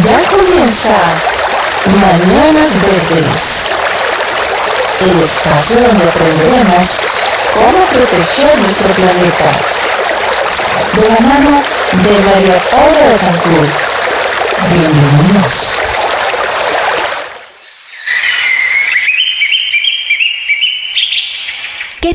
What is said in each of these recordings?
Ya comienza Mañanas Verdes, el espacio donde aprenderemos cómo proteger nuestro planeta. De la mano de María Paula Betancourt. Bienvenidos. ¿Qué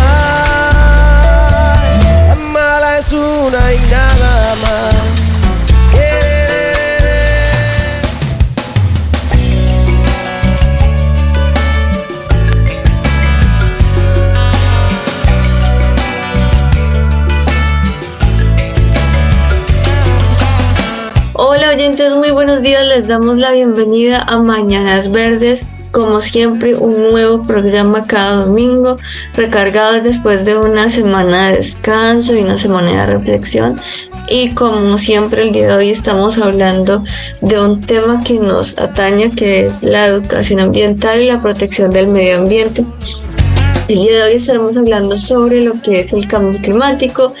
Una y. Hola oyentes, muy buenos días. Les damos la bienvenida a Mañanas Verdes. Como siempre, un nuevo programa cada domingo, recargados después de una semana de descanso y una semana de reflexión. Y como siempre, el día de hoy estamos hablando de un tema que nos atañe, que es la educación ambiental y la protección del medio ambiente. El día de hoy estaremos hablando sobre lo que es el cambio climático,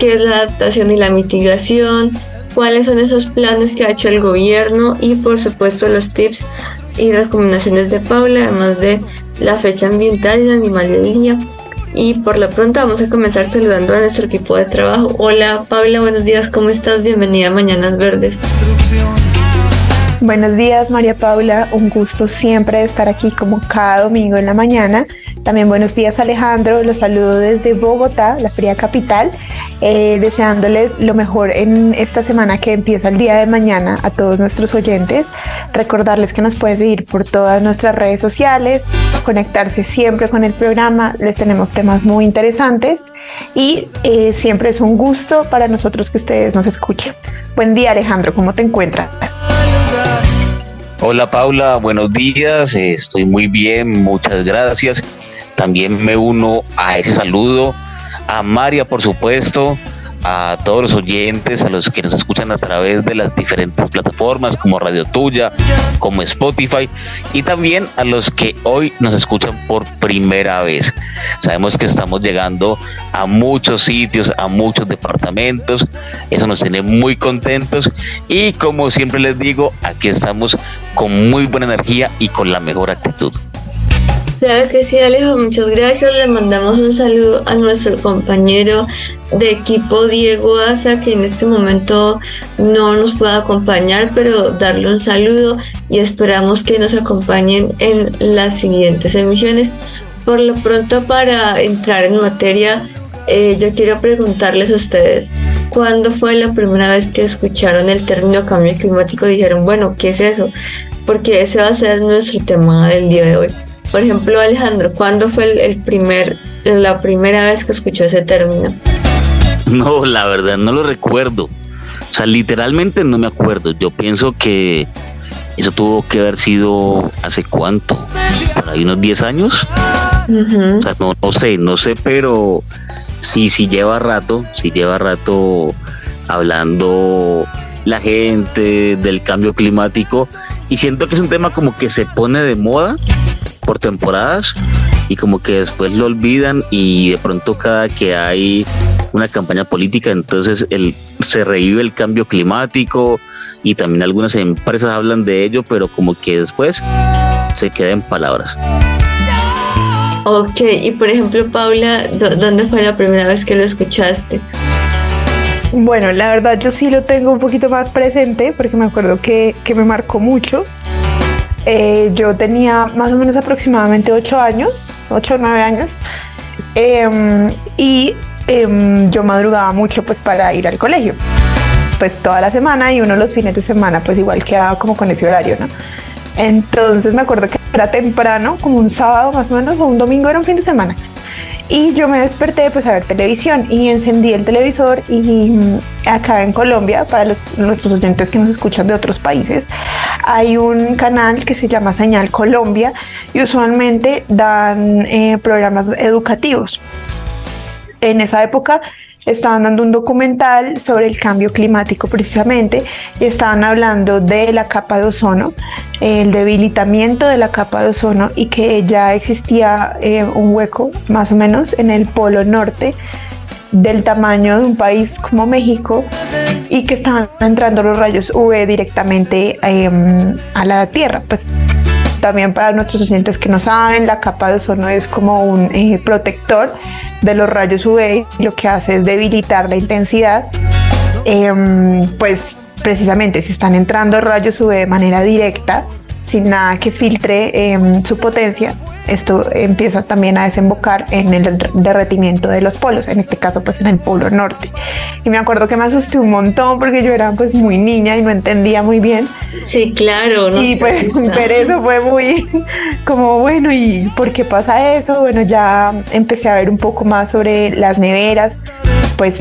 qué es la adaptación y la mitigación, cuáles son esos planes que ha hecho el gobierno y por supuesto los tips y recomendaciones de Paula, además de la fecha ambiental y el animal del día. Y por lo pronto vamos a comenzar saludando a nuestro equipo de trabajo. Hola Paula, buenos días, ¿cómo estás? Bienvenida a Mañanas Verdes. Buenos días, María Paula. Un gusto siempre estar aquí como cada domingo en la mañana. También buenos días, Alejandro. Los saludo desde Bogotá, la fría capital, eh, deseándoles lo mejor en esta semana que empieza el día de mañana a todos nuestros oyentes. Recordarles que nos pueden seguir por todas nuestras redes sociales, conectarse siempre con el programa. Les tenemos temas muy interesantes y eh, siempre es un gusto para nosotros que ustedes nos escuchen. Buen día, Alejandro. ¿Cómo te encuentras? Hola Paula, buenos días, estoy muy bien, muchas gracias. También me uno a ese saludo, a María por supuesto, a todos los oyentes, a los que nos escuchan a través de las diferentes plataformas como Radio Tuya, como Spotify y también a los que hoy nos escuchan por primera vez. Sabemos que estamos llegando a muchos sitios, a muchos departamentos, eso nos tiene muy contentos y como siempre les digo, aquí estamos con muy buena energía y con la mejor actitud. Claro que sí, Alejo, muchas gracias. Le mandamos un saludo a nuestro compañero de equipo Diego Asa, que en este momento no nos puede acompañar, pero darle un saludo y esperamos que nos acompañen en las siguientes emisiones. Por lo pronto, para entrar en materia, eh, yo quiero preguntarles a ustedes, ¿cuándo fue la primera vez que escucharon el término cambio climático y dijeron, bueno, ¿qué es eso? Porque ese va a ser nuestro tema del día de hoy. Por ejemplo, Alejandro, ¿cuándo fue el, el primer, la primera vez que escuchó ese término? No, la verdad no lo recuerdo. O sea, literalmente no me acuerdo. Yo pienso que eso tuvo que haber sido hace cuánto, por ahí unos 10 años. O sea, no, no sé, no sé, pero sí, sí lleva rato, sí lleva rato hablando la gente del cambio climático y siento que es un tema como que se pone de moda por temporadas y como que después lo olvidan y de pronto cada que hay una campaña política entonces el, se revive el cambio climático y también algunas empresas hablan de ello pero como que después se queda en palabras. Ok, y por ejemplo, Paula, ¿dó- ¿dónde fue la primera vez que lo escuchaste? Bueno, la verdad yo sí lo tengo un poquito más presente porque me acuerdo que, que me marcó mucho. Eh, yo tenía más o menos aproximadamente 8 años, 8 o 9 años, em, y em, yo madrugaba mucho pues para ir al colegio. pues toda la semana y uno los fines de semana pues igual quedaba como con ese horario, ¿no? Entonces me acuerdo que era temprano, como un sábado más o menos, o un domingo era un fin de semana. Y yo me desperté pues a ver televisión y encendí el televisor y mm, acá en Colombia, para nuestros oyentes que nos escuchan de otros países, hay un canal que se llama Señal Colombia y usualmente dan eh, programas educativos. En esa época estaban dando un documental sobre el cambio climático precisamente y estaban hablando de la capa de ozono, el debilitamiento de la capa de ozono y que ya existía eh, un hueco más o menos en el polo norte del tamaño de un país como México y que estaban entrando los rayos UV directamente em, a la Tierra. Pues también para nuestros oyentes que no saben, la capa de ozono es como un eh, protector de los rayos UV lo que hace es debilitar la intensidad. Em, pues precisamente si están entrando rayos UV de manera directa, sin nada que filtre em, su potencia, esto empieza también a desembocar en el derretimiento de los polos, en este caso pues en el polo norte. Y me acuerdo que me asusté un montón porque yo era pues muy niña y no entendía muy bien. Sí, claro. No y pues ver eso fue muy como bueno, ¿y por qué pasa eso? Bueno, ya empecé a ver un poco más sobre las neveras, pues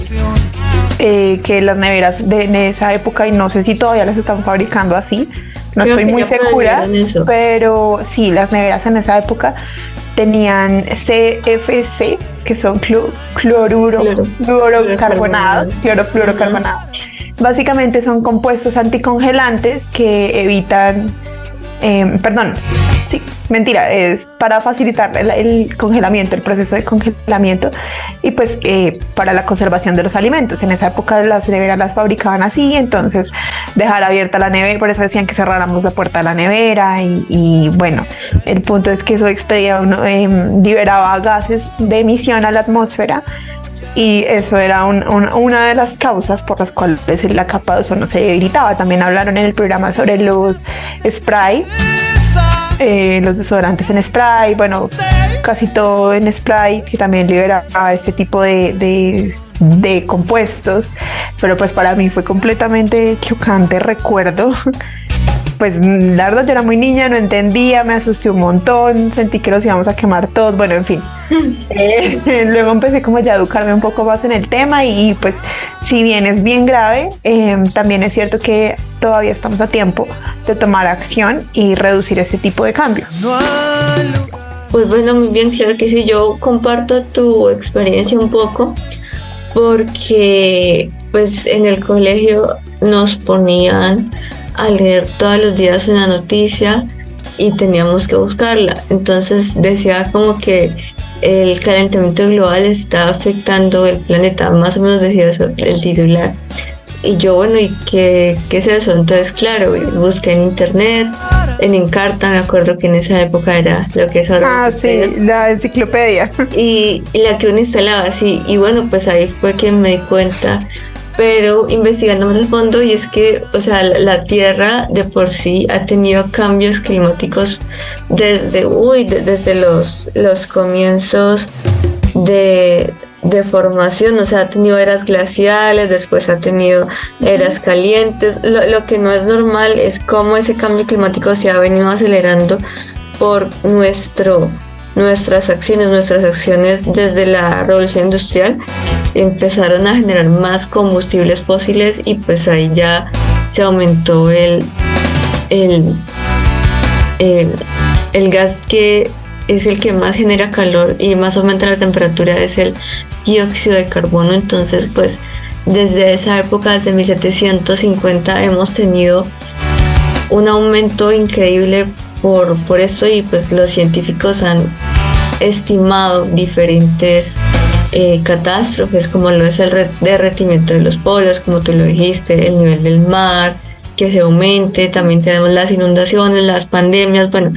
eh, que las neveras de esa época y no sé si todavía las están fabricando así, no estoy muy segura, pero sí, las neveras en esa época tenían CFC, que son cloruro, fluorocarbonados, clorofluorocarbonados. Básicamente son compuestos anticongelantes que evitan, eh, perdón, sí, mentira, es para facilitar el, congelamiento, el proceso de congelamiento y pues eh, para la conservación de los alimentos. En esa época las neveras las fabricaban así, entonces dejar abierta la nevera, por eso decían que cerráramos la puerta de la nevera y, bueno, el punto es que eso expedía uno, em, liberaba gases de emisión a la atmósfera y eso era una de las causas por las cuales la capa de ozono se debilitaba. También hablaron en el programa sobre los spray eh, los desodorantes en spray, bueno, casi todo en spray, que también liberaba este tipo de, de compuestos, pero pues para mí fue completamente chocante, recuerdo pues la verdad yo era muy niña, no entendía, me asusté un montón, sentí que los íbamos a quemar todos, bueno, en fin. Eh, luego empecé como ya a educarme un poco más en el tema y, pues si bien es bien grave, em, también es cierto que todavía estamos a tiempo de tomar acción y reducir ese tipo de cambio. Pues bueno, muy bien, claro que sí, yo comparto tu experiencia un poco porque pues en el colegio nos ponían a leer todos los días una noticia y teníamos que buscarla. Entonces decía como que el calentamiento global está afectando el planeta, más o menos decía eso el titular. Y yo, bueno, ¿y qué, qué es eso? Entonces, claro, busqué en internet, en Encarta, me acuerdo que en esa época era lo que es ahora. Ah, sí, la enciclopedia. Y, y, la que uno instalaba, sí. Y bueno, pues ahí fue que me di cuenta pero investigando más a fondo y es que, o sea, la, Tierra de por sí ha tenido cambios climáticos desde, uy, desde los, los comienzos de, de formación, o sea, ha tenido eras glaciales, después ha tenido eras calientes. Lo, lo, que no es normal es cómo ese cambio climático se ha venido acelerando por nuestro nuestras acciones, nuestras acciones desde la revolución industrial empezaron a generar más combustibles fósiles y pues ahí ya se aumentó el, el, el, gas que es el que más genera calor y más aumenta la temperatura es el dióxido de carbono. Entonces, pues desde esa época, desde 1750, hemos tenido un aumento increíble por, por esto y pues los científicos han estimado diferentes eh, catástrofes como lo es el derretimiento de los polos, como tú lo dijiste, el nivel del mar que se aumente, también tenemos las inundaciones, las pandemias, bueno,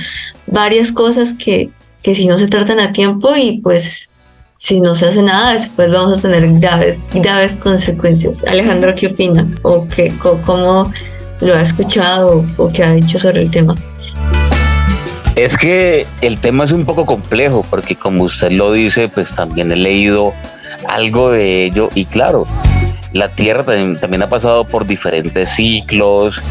varias cosas que, que si no se tratan a tiempo y pues si no se hace nada, después vamos a tener graves, graves consecuencias. Alejandro, ¿qué opina? ¿O qué, cómo lo ha escuchado o qué ha dicho sobre el tema? Es que el tema es un poco complejo porque como usted lo dice, pues también he leído algo de ello y claro, la Tierra también, ha pasado por diferentes ciclos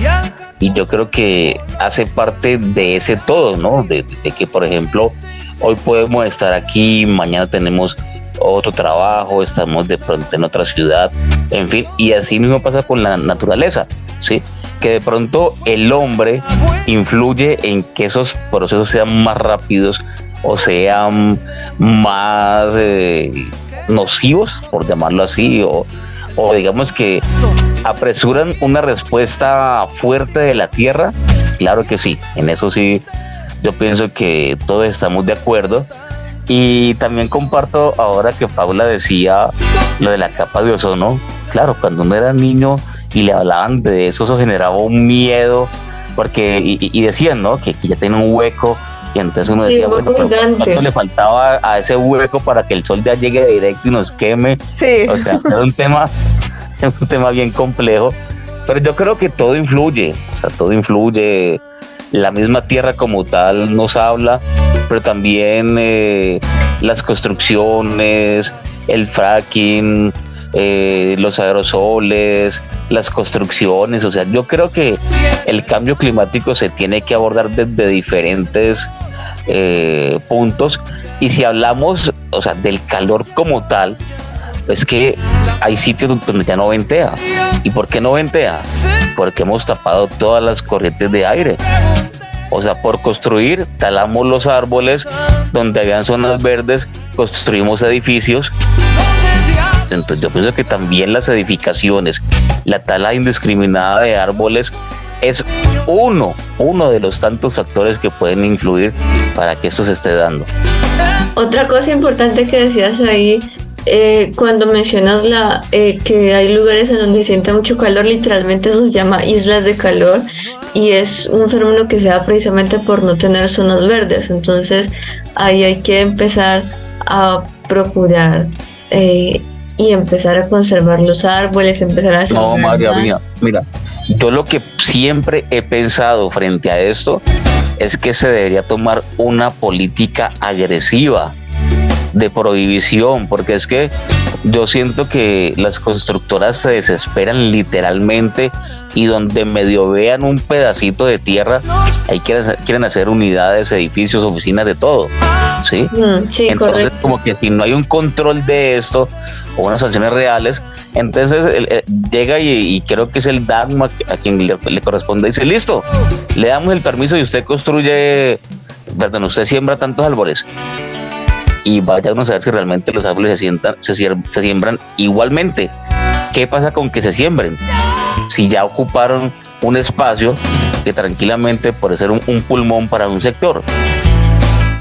y yo creo que hace parte de ese todo, ¿no? De, que, por ejemplo, hoy podemos estar aquí, mañana tenemos otro trabajo, estamos de pronto en otra ciudad, en fin, y así mismo pasa con la naturaleza, ¿sí? Que de pronto el hombre influye en que esos procesos sean más rápidos o sean más eh, nocivos, por llamarlo así, o, o digamos que apresuran una respuesta fuerte de la Tierra? Claro que sí, en eso sí, yo pienso que todos estamos de acuerdo. Y también comparto ahora que Paula decía lo de la capa de ozono. Claro, cuando uno era niño y le hablaban de eso, eso generaba un miedo, porque, y, decían, ¿no? Que, ya tiene un hueco y entonces uno decía, bueno, ¿cuánto le faltaba a ese hueco para que el sol ya llegue directo y nos queme? Sí. O sea, era un tema, un tema bien complejo. Pero yo creo que todo influye, o sea, todo influye. La misma tierra como tal nos habla, pero también eh, las construcciones, el fracking, eh, los aerosoles, las construcciones. O sea, yo creo que el cambio climático se tiene que abordar desde diferentes eh, puntos. Y si hablamos, o sea, del calor como tal, es que hay sitios donde ya no ventea. ¿Y por qué no ventea? Porque hemos tapado todas las corrientes de aire. O sea, por construir, talamos los árboles donde habían zonas verdes, construimos edificios. Entonces yo pienso que también las edificaciones, la tala indiscriminada de árboles es uno, uno de los tantos factores que pueden influir para que esto se esté dando. Otra cosa importante que decías ahí, eh, cuando mencionas la, eh, que hay lugares en donde siente mucho calor, literalmente eso se llama islas de calor y es un fenómeno que se da precisamente por no tener zonas verdes. Entonces ahí hay que empezar a procurar eh, y empezar a conservar los árboles, empezar a hacer... No, María, mira, mira, yo lo que siempre he pensado frente a esto es que se debería tomar una política agresiva de prohibición, porque es que yo siento que las constructoras se desesperan literalmente y donde medio vean un pedacito de tierra, ahí quieren, hacer unidades, edificios, oficinas, de todo. ¿sí? Mm, entonces, como que si no hay un control de esto o unas sanciones reales, entonces llega y, creo que es el DAGMA a quien le, corresponde. Dice, listo, le damos el permiso y usted construye, perdón, usted siembra tantos árboles. Y vaya a saber si realmente los árboles se, sientan, se, se siembran igualmente. ¿Qué pasa con que se siembren? Si ya ocuparon un espacio que tranquilamente puede ser un, pulmón para un sector.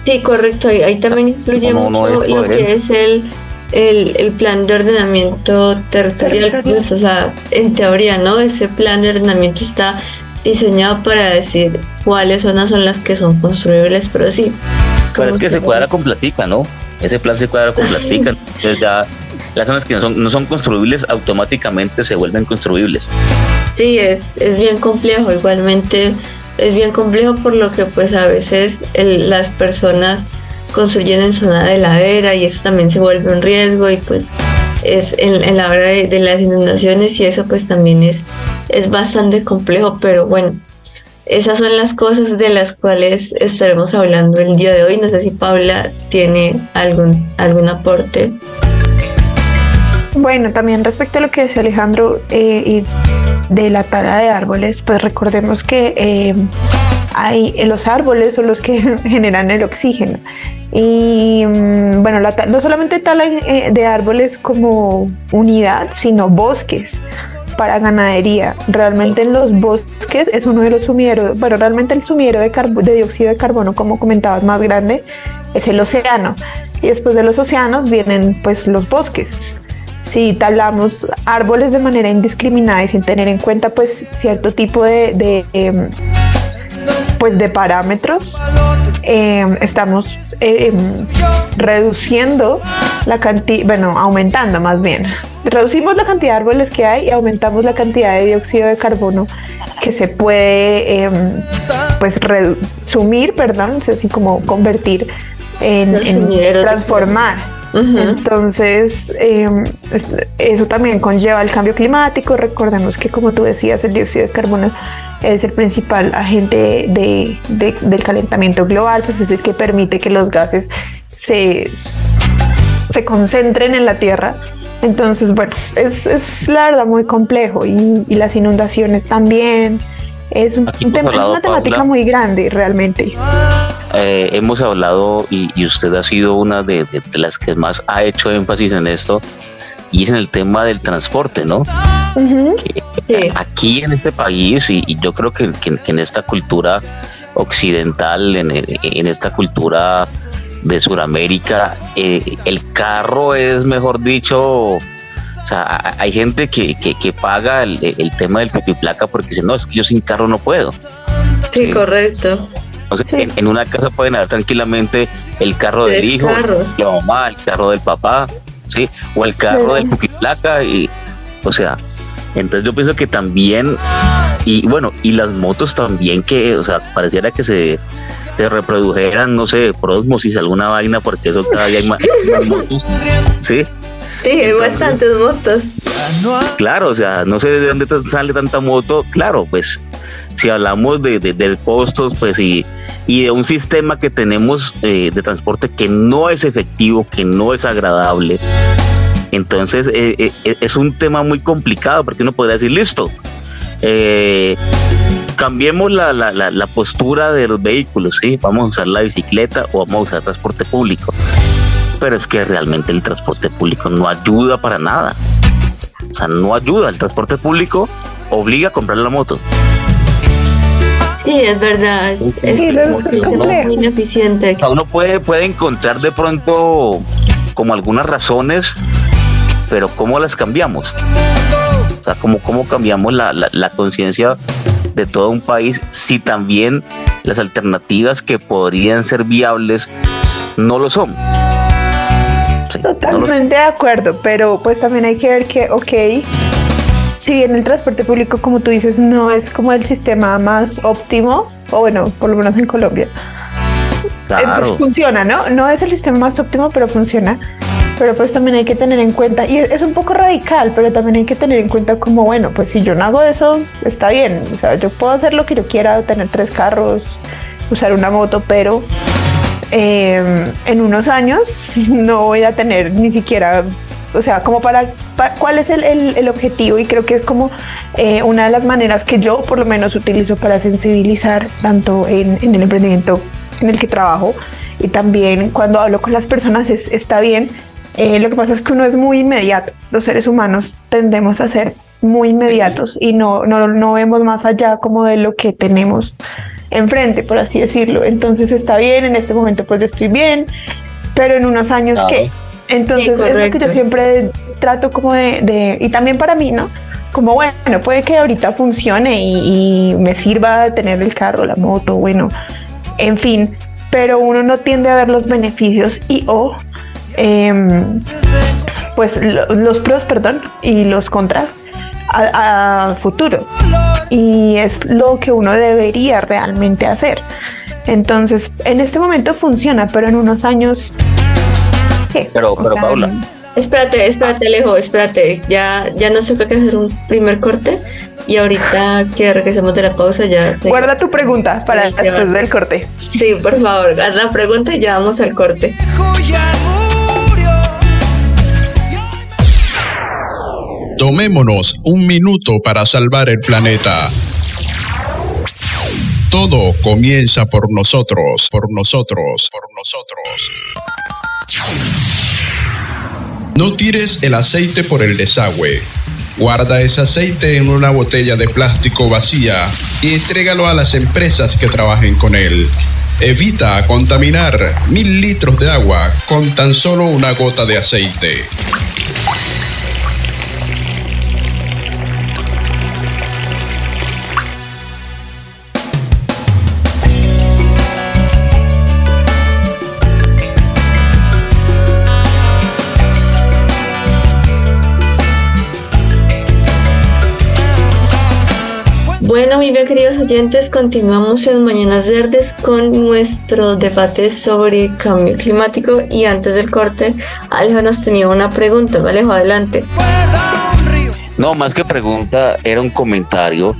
Sí, correcto. Ahí, también influye mucho lo que es el el, plan de ordenamiento territorial, pues, o sea, en teoría, ¿no? Ese plan de ordenamiento está diseñado para decir cuáles zonas son las que son construibles, pero sí. Pero es que se cuadra con platica, ¿no? Ese plan se cuadra con platica, entonces ya las zonas que no son, no son construibles automáticamente se vuelven construibles. Sí, es, es bien complejo, igualmente es bien complejo por lo que pues a veces las personas construyen en zona de ladera y eso también se vuelve un riesgo y pues es en, la hora de, las inundaciones y eso pues también es, es bastante complejo, pero bueno, esas son las cosas de las cuales estaremos hablando el día de hoy. No sé si Paula tiene algún, algún aporte. Bueno, también respecto a lo que decía Alejandro eh, de la tala de árboles, pues recordemos que eh, hay, los árboles son los que generan el oxígeno. Y mm, bueno, no solamente tala eh, de árboles como unidad, sino bosques para ganadería. Realmente en los bosques es uno de los sumieros, bueno, realmente el sumiero de, de dióxido de carbono, como comentabas, más grande es el océano. Y después de los océanos vienen pues los bosques. Si talamos árboles de manera indiscriminada y sin tener en cuenta pues cierto tipo de, em, pues de parámetros, em, estamos em, reduciendo la cantidad, bueno, aumentando más bien. Reducimos la cantidad de árboles que hay y aumentamos la cantidad de dióxido de carbono que se puede eh, pues sumir, perdón, así como convertir en, transformar Entonces, em, eso también conlleva el cambio climático. Recordemos que, como tú decías, el dióxido de carbono es el principal agente de, del calentamiento global, pues es el que permite que los gases se, se concentren en la Tierra. Entonces, bueno, es, es la verdad muy complejo y, y las inundaciones también. Es un, tema, una temática muy grande realmente. Eh, hemos hablado y, usted ha sido una de, las que más ha hecho énfasis en esto y es en el tema del transporte, ¿no? Aquí en este país y, yo creo que, en esta cultura occidental, en, esta cultura de Sudamérica, eh, el carro es, mejor dicho, o sea, hay gente que, que, paga el, tema del pipiplaca porque dice, no, es que yo sin carro no puedo. Sí, correcto. en, una casa pueden haber tranquilamente el carro del hijo, la mamá, el carro del papá, ¿sí? O el carro del pipiplaca y, o sea, entonces yo pienso que también, y bueno, y las motos también que, o sea, pareciera que se, se reprodujeran, no sé, por osmosis, alguna vaina, porque eso cada día hay más, motos, ¿sí? Sí, hay bastantes motos. Claro, o sea, no sé de dónde sale tanta moto. Claro, pues si hablamos de, de, costos, pues y, y, de un sistema que tenemos eh, de transporte que no es efectivo, que no es agradable, entonces eh, eh, es un tema muy complicado porque uno podría decir, listo, cambiemos la, la, la, postura de los vehículos, ¿sí? Vamos a usar la bicicleta o vamos a usar transporte público. Pero es que realmente el transporte público no ayuda para nada. O sea, no ayuda. El transporte público obliga a comprar la moto. Sí, es verdad. Es, muy ineficiente. Uno puede, puede encontrar de pronto como algunas razones, pero ¿cómo las cambiamos? O sea, ¿cómo, cómo cambiamos la, la, conciencia de todo un país si también las alternativas que podrían ser viables no lo son? Totalmente de acuerdo, pero pues también hay que ver que, ok, si bien el transporte público, como tú dices, no es como el sistema más óptimo, o bueno, por lo menos en Colombia, eh, pues, claro. funciona, ¿no? No es el sistema más óptimo, pero funciona. Pero pues también hay que tener en cuenta, y es un poco radical, pero también hay que tener en cuenta como, bueno, pues si yo no hago eso, está bien. O sea, yo puedo hacer lo que yo quiera, tener tres carros, usar una moto, pero em, en unos años no voy a tener ni siquiera o sea, como para, cuál es el, el, objetivo y creo que es como eh, una de las maneras que yo por lo menos utilizo para sensibilizar tanto en, en, el emprendimiento en el que trabajo y también cuando hablo con las personas es, está bien. Eh, lo que pasa es que uno es muy inmediato. Los seres humanos tendemos a ser muy inmediatos y no, no, no vemos más allá como de lo que tenemos enfrente, por así decirlo. Entonces está bien, en este momento pues yo estoy bien, pero en unos años ¿qué? Entonces es lo que yo siempre trato como de, y también para mí, ¿no? Como bueno, puede que ahorita funcione y, me sirva tener el carro, la moto, bueno, en fin, pero uno no tiende a ver los beneficios y o em, pues los pros, perdón, y los contras a, futuro. Y es lo que uno debería realmente hacer. Entonces, en este momento funciona, pero en unos años pero, pero Paula. Espérate, espérate, Alejo, espérate. Ya, ya nos toca que hacer un primer corte y ahorita que regresemos de la pausa ya Guarda tu pregunta para después del corte. Sí, por favor, haz la pregunta y ya vamos al corte. Tomémonos un minuto para salvar el planeta. Todo comienza por nosotros, por nosotros, por nosotros. No tires el aceite por el desagüe. Guarda ese aceite en una botella de plástico vacía y entrégalo a las empresas que trabajen con él. Evita contaminar mil litros de agua con tan solo una gota de aceite. Bueno, mi bien queridos oyentes, continuamos en Mañanas Verdes con nuestro debate sobre cambio climático y antes del corte, Alejo nos tenía una pregunta, Alejo, adelante. No, más que pregunta, era un comentario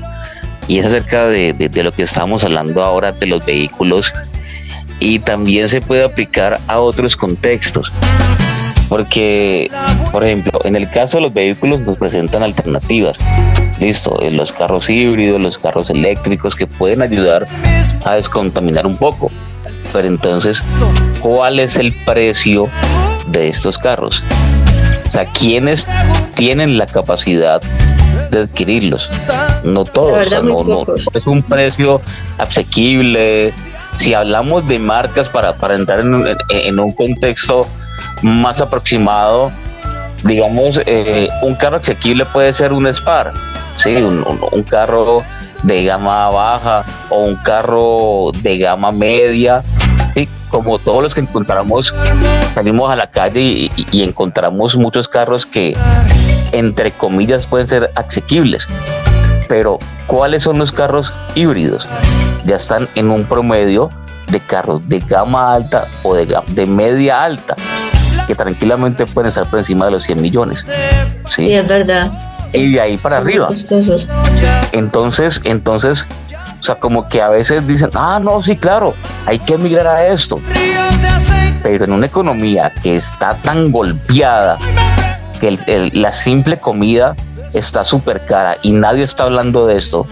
y es acerca de, lo que estamos hablando ahora de los vehículos y también se puede aplicar a otros contextos. Porque, por ejemplo, en el caso de los vehículos nos presentan alternativas. Listo, eh, los carros híbridos, los carros eléctricos que pueden ayudar a descontaminar un poco. Pero entonces, ¿cuál es el precio de estos carros? O sea, ¿quiénes tienen la capacidad de adquirirlos? No todos, no, es un precio asequible. Si hablamos de marcas para, para entrar en, un contexto más aproximado, digamos, eh, un carro asequible puede ser un Spar, ¿sí? un, carro de gama baja o un carro de gama media como todos los que encontramos, salimos a la calle y, encontramos muchos carros que, entre comillas, pueden ser asequibles. Pero, ¿cuáles son los carros híbridos? Ya están en un promedio de carros de gama alta o de, de media alta, que tranquilamente pueden estar por encima de los 100 millones. Sí, es verdad. Y de ahí para arriba. Entonces, entonces, o sea, como que a veces dicen, ah, no, sí, claro, hay que emigrar a esto. Pero en una economía que está tan golpeada, que la simple comida está súper cara y nadie está hablando de esto,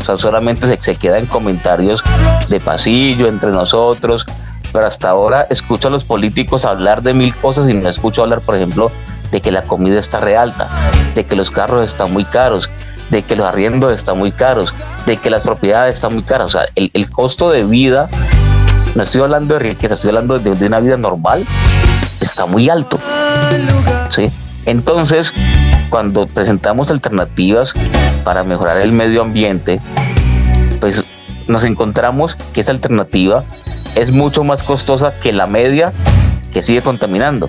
o sea, solamente se, se queda en comentarios de pasillo entre nosotros, pero hasta ahora escucho a los políticos hablar de mil cosas y no escucho hablar, por ejemplo, de que la comida está realta, de que los carros están muy caros, de que los arriendos están muy caros, de que las propiedades están muy caras. O sea, el, costo de vida, no estoy hablando de riqueza, estoy hablando de, una vida normal, está muy alto. ¿sí? Entonces, cuando presentamos alternativas para mejorar el medio ambiente, pues nos encontramos que esa alternativa es mucho más costosa que la media que sigue contaminando.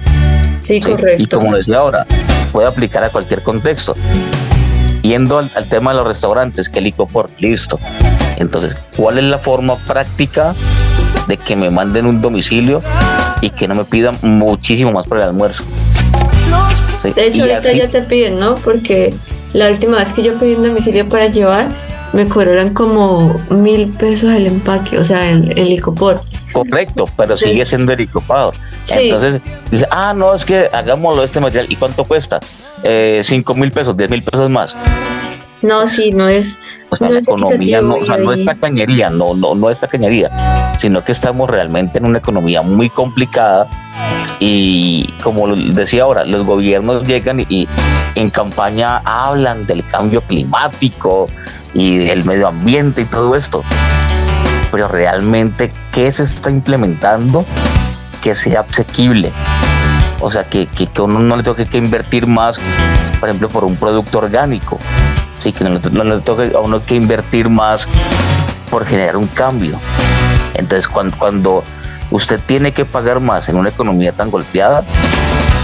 Sí, correcto. Y como decía ahora, puede aplicar a cualquier contexto. Yendo al, tema de los restaurantes, que el licopor, listo. Entonces, ¿cuál es la forma práctica de que me manden un domicilio y que no me pidan muchísimo más por el almuerzo? De hecho, ahorita ya te piden, ¿no? Porque la última vez que yo pedí un domicilio para llevar, me cobraron como mil pesos el empaque, o sea, el, el licopor. Correcto, pero sigue siendo helicopado. Entonces dice, ah, no, es que hagámoslo este material. ¿Y cuánto cuesta? Eh, cinco mil pesos, diez mil pesos más. No, sí, no es. O sea, la economía no, o sea, no es tacañería, no, no, no es tacañería, sino que estamos realmente en una economía muy complicada y como decía ahora, los gobiernos llegan y en campaña hablan del cambio climático y del medio ambiente y todo esto. Pero realmente, ¿qué se está implementando que sea asequible? O sea, que, que, uno no le toque que invertir más, por ejemplo, por un producto orgánico. Sí, que no, le toque a uno que invertir más por generar un cambio. Entonces, cuando, cuando usted tiene que pagar más en una economía tan golpeada,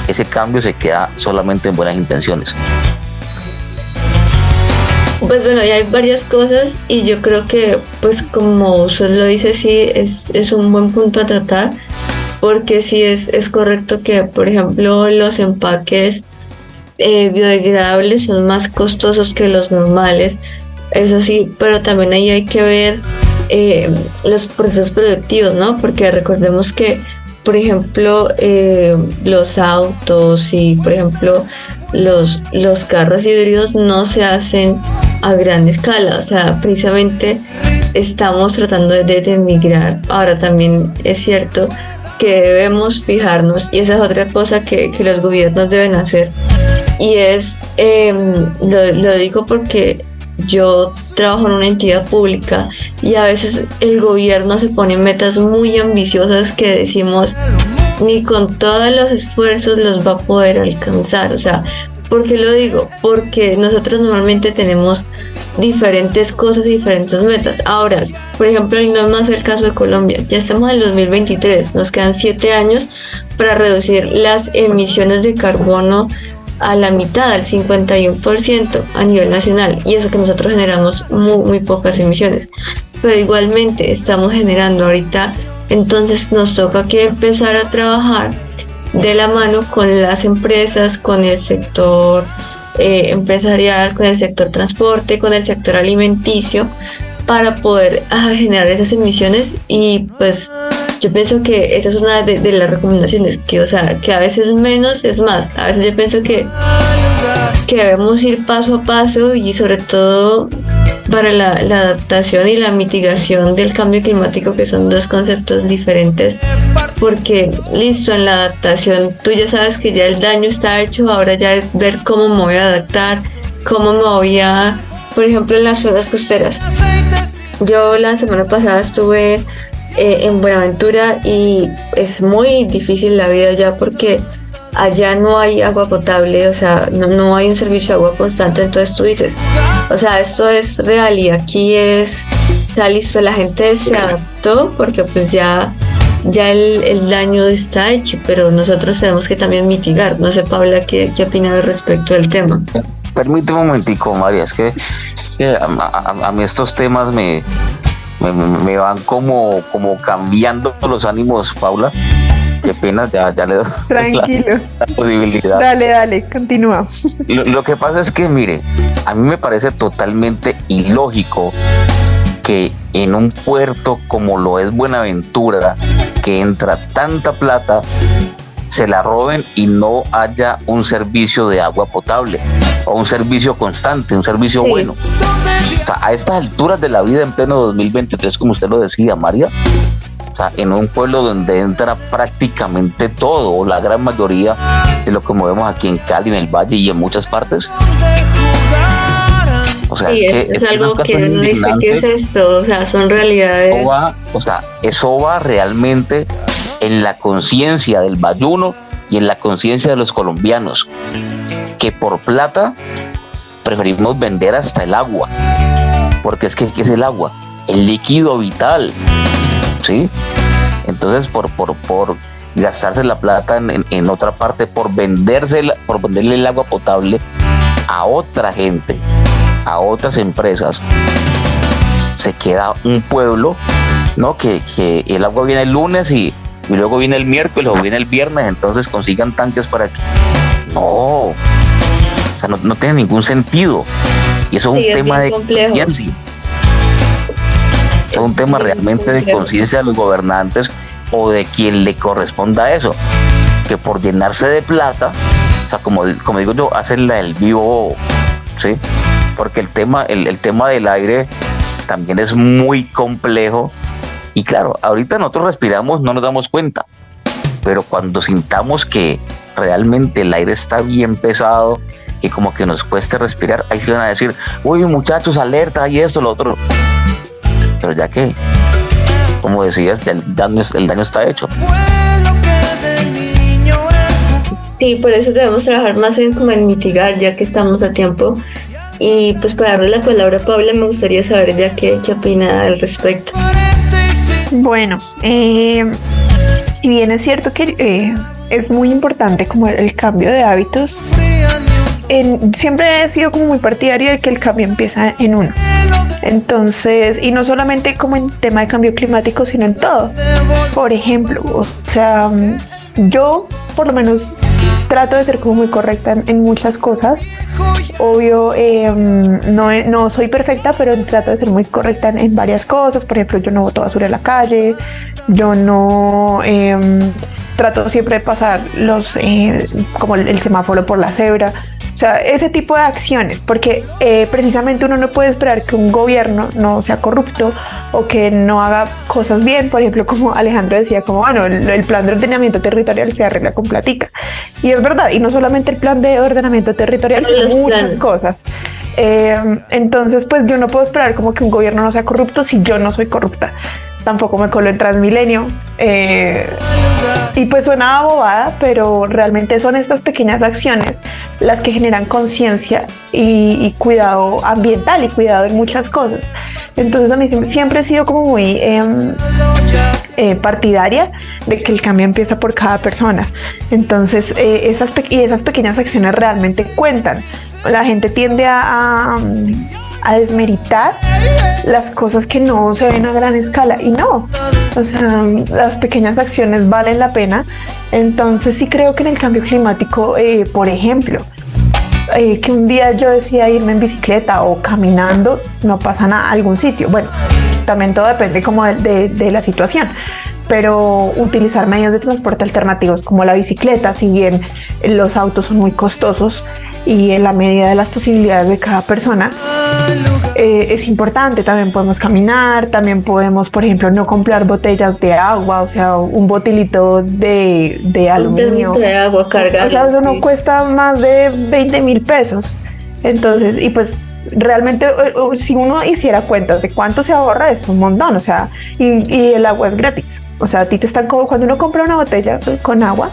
ese cambio se queda solamente en buenas intenciones. Pues bueno, ya hay varias cosas y yo creo que, pues como usted lo dice, sí, es, es un buen punto a tratar porque sí es, es correcto que, por ejemplo, los empaques eh, biodegradables son más costosos que los normales, eso sí, pero también ahí hay que ver eh, los procesos productivos, ¿no? Porque recordemos que, por ejemplo, eh, los autos y, por ejemplo, los, los carros híbridos no se hacen a gran escala, o sea, precisamente estamos tratando de, de, migrar. Ahora también es cierto que debemos fijarnos, y esa es otra cosa que, los gobiernos deben hacer, y es, em, lo, digo porque yo trabajo en una entidad pública y a veces el gobierno se pone metas muy ambiciosas que decimos ni con todos los esfuerzos los va a poder alcanzar. O sea, ¿por qué lo digo? Porque nosotros normalmente tenemos diferentes cosas y diferentes metas. Ahora, por ejemplo, y no es más el caso de Colombia, ya estamos en el 2023, nos quedan siete años para reducir las emisiones de carbono a la mitad, al 51% a nivel nacional. Y eso que nosotros generamos muy, muy pocas emisiones. Pero igualmente estamos generando ahorita, entonces nos toca que empezar a trabajar de la mano con las empresas, con el sector eh, empresarial, con el sector transporte, con el sector alimenticio, para poder ah, generar esas emisiones. Y pues yo pienso que esa es una de, las recomendaciones, que o sea, que a veces menos es más, a veces yo pienso que, que debemos ir paso a paso y sobre todo para la, adaptación y la mitigación del cambio climático, que son dos conceptos diferentes, porque listo, en la adaptación tú ya sabes que ya el daño está hecho, ahora ya es ver cómo me voy a adaptar, cómo me voy a, por ejemplo, en las zonas costeras. Yo la semana pasada estuve eh, en Buenaventura y es muy difícil la vida ya porque allá no hay agua potable, o sea, no, no hay un servicio de agua constante, entonces tú dices, o sea, esto es real y aquí es, o sea, listo, la gente se adaptó porque pues ya, ya el, daño está hecho, pero nosotros tenemos que también mitigar. No sé, Paula, ¿qué, qué opina respecto al tema? Permíteme un momentico, María, es que, a, mí estos temas me, me, van como, como cambiando los ánimos, Paula qué pena, ya, ya le doy Tranquilo. La, posibilidad. Dale, dale, continúa. Lo, que pasa es que, mire, a mí me parece totalmente ilógico que en un puerto como lo es Buenaventura, que entra tanta plata, se la roben y no haya un servicio de agua potable o un servicio constante, un servicio bueno. O sea, a estas alturas de la vida en pleno 2023, como usted lo decía, María, en un pueblo donde entra prácticamente todo, o la gran mayoría de lo que movemos aquí en Cali, en el Valle y en muchas partes. O sea, sí, es, que es, algo que uno dice, ¿qué es esto? O sea, son realidades. o sea, eso va realmente en la conciencia del bayuno y en la conciencia de los colombianos, que por plata preferimos vender hasta el agua, porque es que ¿qué es el agua? El líquido vital. ¿Sí? Entonces, por, por, por gastarse la plata en, otra parte, por venderse, por venderle el agua potable a otra gente, a otras empresas, se queda un pueblo, ¿no? Que, el agua viene el lunes y, luego viene el miércoles o viene el viernes, entonces consigan tanques para que. No, o sea, no, tiene ningún sentido. Y eso es un tema de conciencia es un tema realmente de conciencia de los gobernantes o de quien le corresponda eso, que por llenarse de plata, o sea, como, como digo yo, hacen la del vivo, ¿sí? Porque el tema, el, el tema del aire también es muy complejo y claro, ahorita nosotros respiramos, no nos damos cuenta, pero cuando sintamos que realmente el aire está bien pesado y como que nos cueste respirar, ahí se van a decir, uy muchachos, alerta y esto, lo otro pero ya que, como decías, el daño, el daño está hecho. Sí, por eso debemos trabajar más en, como en mitigar, ya que estamos a tiempo. Y pues para darle la palabra a Paula, me gustaría saber ya qué, qué opina al respecto. Bueno, eh, si bien es cierto que eh, es muy importante como el, cambio de hábitos, siempre he sido como muy partidario de que el cambio empieza en uno. Entonces, y no solamente como en tema de cambio climático, sino en todo. Por ejemplo, o sea, yo por lo menos trato de ser como muy correcta en, muchas cosas. Obvio, em, no, no, soy perfecta, pero trato de ser muy correcta en, varias cosas. Por ejemplo, yo no boto basura en la calle, yo no em, trato siempre de pasar los eh, como el, semáforo por la cebra. O sea, ese tipo de acciones, porque eh, precisamente uno no puede esperar que un gobierno no sea corrupto o que no haga cosas bien, por ejemplo, como Alejandro decía, como, bueno, el, plan de ordenamiento territorial se arregla con platica. Y es verdad, y no solamente el plan de ordenamiento territorial, sino muchas cosas. Eh, entonces, pues yo no puedo esperar como que un gobierno no sea corrupto si yo no soy corrupta tampoco me colo en Transmilenio. Eh, y pues suena bobada, pero realmente son estas pequeñas acciones las que generan conciencia y, cuidado ambiental y cuidado en muchas cosas. Entonces a mí siempre, he sido como muy... Em, eh, partidaria de que el cambio empieza por cada persona. Entonces, eh, esas, y esas pequeñas acciones realmente cuentan. La gente tiende a, a, desmeritar las cosas que no se ven a gran escala y no. O sea, las pequeñas acciones valen la pena. Entonces, sí creo que en el cambio climático, eh, por ejemplo, que un día yo decía irme en bicicleta o caminando, no pasa nada a algún sitio. Bueno, también todo depende como de, de, la situación pero utilizar medios de transporte alternativos como la bicicleta, si bien los autos son muy costosos y en la medida de las posibilidades de cada persona, eh, es importante. También podemos caminar, también podemos, por ejemplo, no comprar botellas de agua, o sea, un botilito de, de aluminio. Un de agua cargado. O sea, eso no cuesta más de 20 mil pesos. Entonces, y pues realmente eh, eh, si uno hiciera cuentas de cuánto se ahorra es un montón, o sea, y, el agua es gratis. O sea, a ti te están cuando uno compra una botella con agua,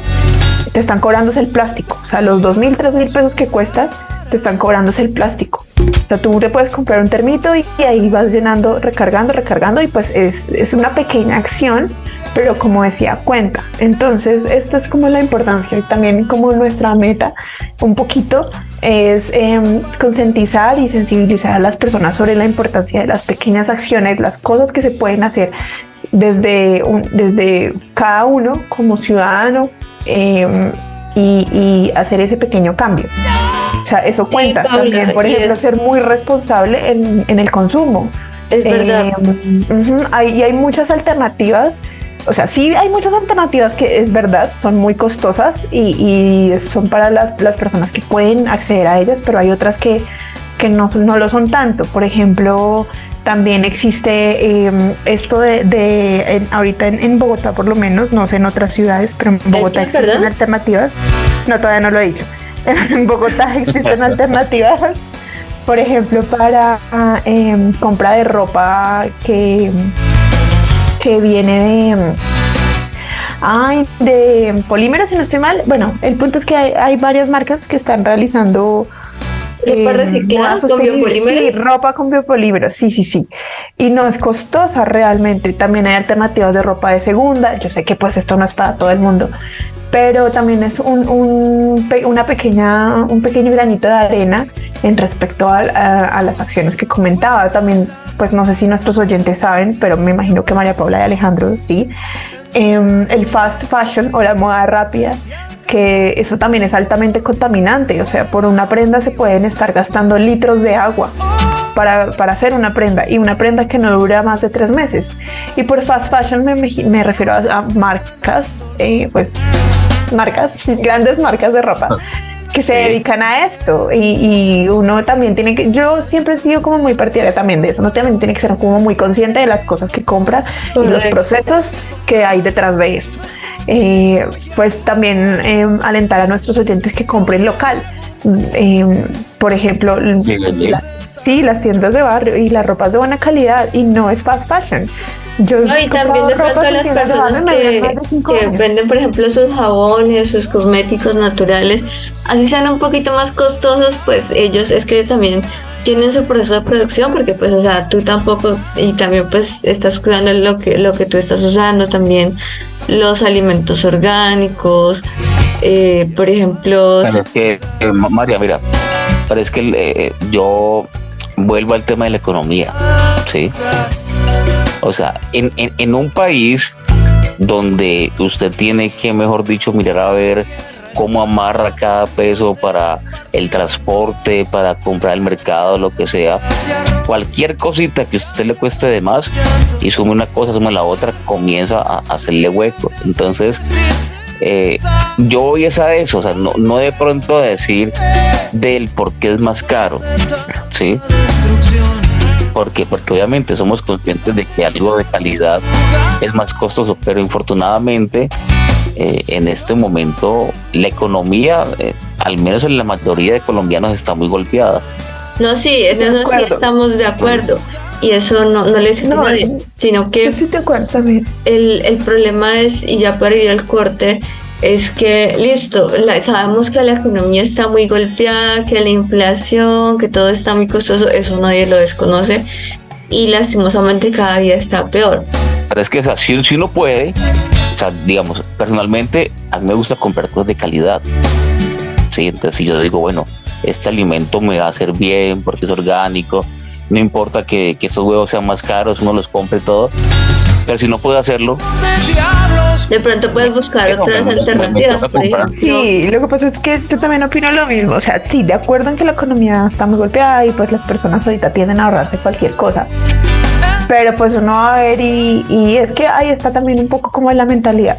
te están cobrándose el plástico. O sea, los dos mil, tres mil pesos que cuesta, te están cobrándose el plástico. O sea, tú te puedes comprar un termito y, ahí vas llenando, recargando, recargando y pues es, es una pequeña acción, pero como decía, cuenta. Entonces, esto es como la importancia y también como nuestra meta un poquito es em, concientizar y sensibilizar a las personas sobre la importancia de las pequeñas acciones, las cosas que se pueden hacer desde, desde cada uno como ciudadano em, y, hacer ese pequeño cambio. O sea, eso cuenta también, por ejemplo, ser muy responsable en, el consumo. Es verdad. Em, hay, y hay muchas alternativas o sea, sí hay muchas alternativas que es verdad, son muy costosas y, son para las, personas que pueden acceder a ellas, pero hay otras que, no, no lo son tanto. Por ejemplo, también existe em, esto de, ahorita en, Bogotá por lo menos, no sé en otras ciudades, pero en Bogotá existen alternativas. No, todavía no lo he dicho. En Bogotá existen alternativas, por ejemplo, para em, compra de ropa que que viene de... Ay, de polímeros, si no estoy mal. Bueno, el punto es que hay, varias marcas que están realizando ropa eh, reciclada con biopolímeros. Sí, ropa con biopolímeros, sí, sí, sí. Y no es costosa realmente. También hay alternativas de ropa de segunda. Yo sé que pues esto no es para todo el mundo, pero también es un, una pequeña, un pequeño granito de arena en respecto a, a, las acciones que comentaba. También, pues no sé si nuestros oyentes saben, pero me imagino que María Paula y Alejandro sí. Em, el fast fashion o la moda rápida, que eso también es altamente contaminante. O sea, por una prenda se pueden estar gastando litros de agua. Para, para, hacer una prenda y una prenda que no dura más de tres meses. Y por fast fashion me, me refiero a, marcas, eh, pues marcas, grandes marcas de ropa que se dedican a esto. Y, uno también tiene que, yo siempre he sido como muy partidaria también de eso, uno también tiene que ser como muy consciente de las cosas que compra y los procesos que hay detrás de esto. Eh, pues también em, alentar a nuestros oyentes que compren local. Em, por ejemplo, las, sí, las tiendas de barrio y las ropas de buena calidad y no es fast fashion no, y también de pronto las personas que, que venden, por ejemplo, sus jabones, sus cosméticos naturales, así sean un poquito más costosos, pues ellos es que también tienen su proceso de producción porque pues o sea tú tampoco y también pues estás cuidando lo que lo que tú estás usando también los alimentos orgánicos eh, por ejemplo pero es que eh, María mira pero es que eh, yo vuelvo al tema de la economía sí o sea, en, un país donde usted tiene que, mejor dicho, mirar a ver cómo amarra cada peso para el transporte, para comprar el mercado, lo que sea. Cualquier cosita que a usted le cueste de más y sume una cosa, sume la otra, comienza a hacerle hueco. Entonces, eh, yo voy a eso, o sea, no, no de pronto a decir del por qué es más caro, ¿sí? Porque porque obviamente somos conscientes de que algo de calidad es más costoso, pero infortunadamente eh, en este momento la economía, eh, al menos en la mayoría de colombianos, está muy golpeada. No, sí, en eso sí estamos de acuerdo. Y eso no, no le a nadie, sino que sí te el, el problema es, y ya para ir al corte, es que, listo, sabemos que la economía está muy golpeada, que la inflación, que todo está muy costoso, eso nadie lo desconoce y lastimosamente cada día está peor. Pero es que o si, uno puede, o sea, digamos, personalmente a mí me gusta comprar cosas de calidad. Sí, entonces si yo digo, bueno, este alimento me va a hacer bien porque es orgánico, no importa que, que estos huevos sean más caros, uno los compre todo, si no puede hacerlo, de pronto puedes buscar otras alternativas, por ejemplo. Sí, lo que pasa es que yo también opino lo mismo. O sea, sí, de acuerdo en que la economía está muy golpeada y pues las personas ahorita tienden a ahorrarse cualquier cosa. Pero pues uno va a ver y, y es que ahí está también un poco como la mentalidad.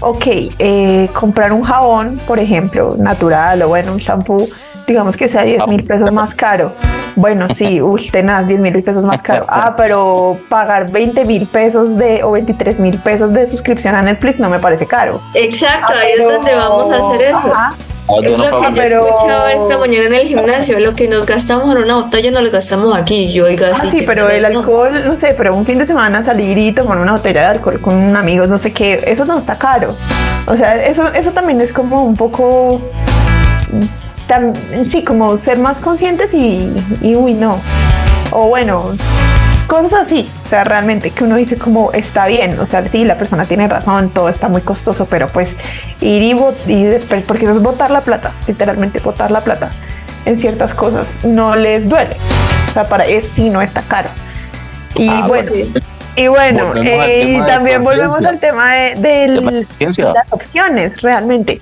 Ok, eh, comprar un jabón, por ejemplo, natural o bueno, un shampoo, digamos que sea 10 mil pesos más caro bueno, sí, uy, tenaz, 10 mil pesos más caro. Ah, pero pagar 20 mil pesos de o 23 mil pesos de suscripción a Netflix no me parece caro. Exacto, ah, ahí es donde vamos a hacer eso. Es lo que yo he escuchado esta mañana en el gimnasio. Lo que nos gastamos en una botella no lo gastamos aquí. Yo oiga ah, sí, pero el alcohol, no sé, pero un fin de semana salir y tomar una botella de alcohol con un amigo, no sé qué, eso no está caro. O sea, eso, eso también es como un poco sí, como ser más conscientes y, y uy, no. O bueno, cosas así, o sea, realmente que uno dice como está bien, o sea, sí, la persona tiene razón, todo está muy costoso, pero pues ir y, y porque eso es botar la plata, literalmente botar la plata en ciertas cosas, no les duele, o sea, para eso sí no está caro. Y ah, bueno, y bueno, eh, y también volvemos al tema de, de las opciones, realmente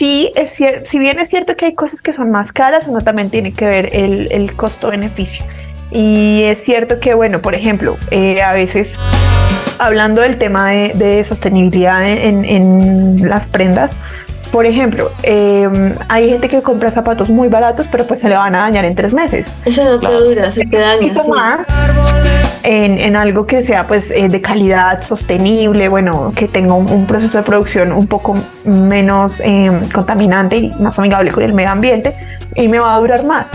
sí es si bien es cierto que hay cosas que son más caras, uno también tiene que ver el, costo-beneficio. Y es cierto que, bueno, por ejemplo, eh, a veces hablando del tema de, sostenibilidad en, las prendas, por ejemplo, em, hay gente que compra zapatos muy baratos, pero pues se le van a dañar en tres meses. Eso no te dura, se te daña. Más en, algo que sea pues eh, de calidad sostenible, bueno, que tenga un, proceso de producción un poco menos em, contaminante y más amigable con el medio ambiente y me va a durar más.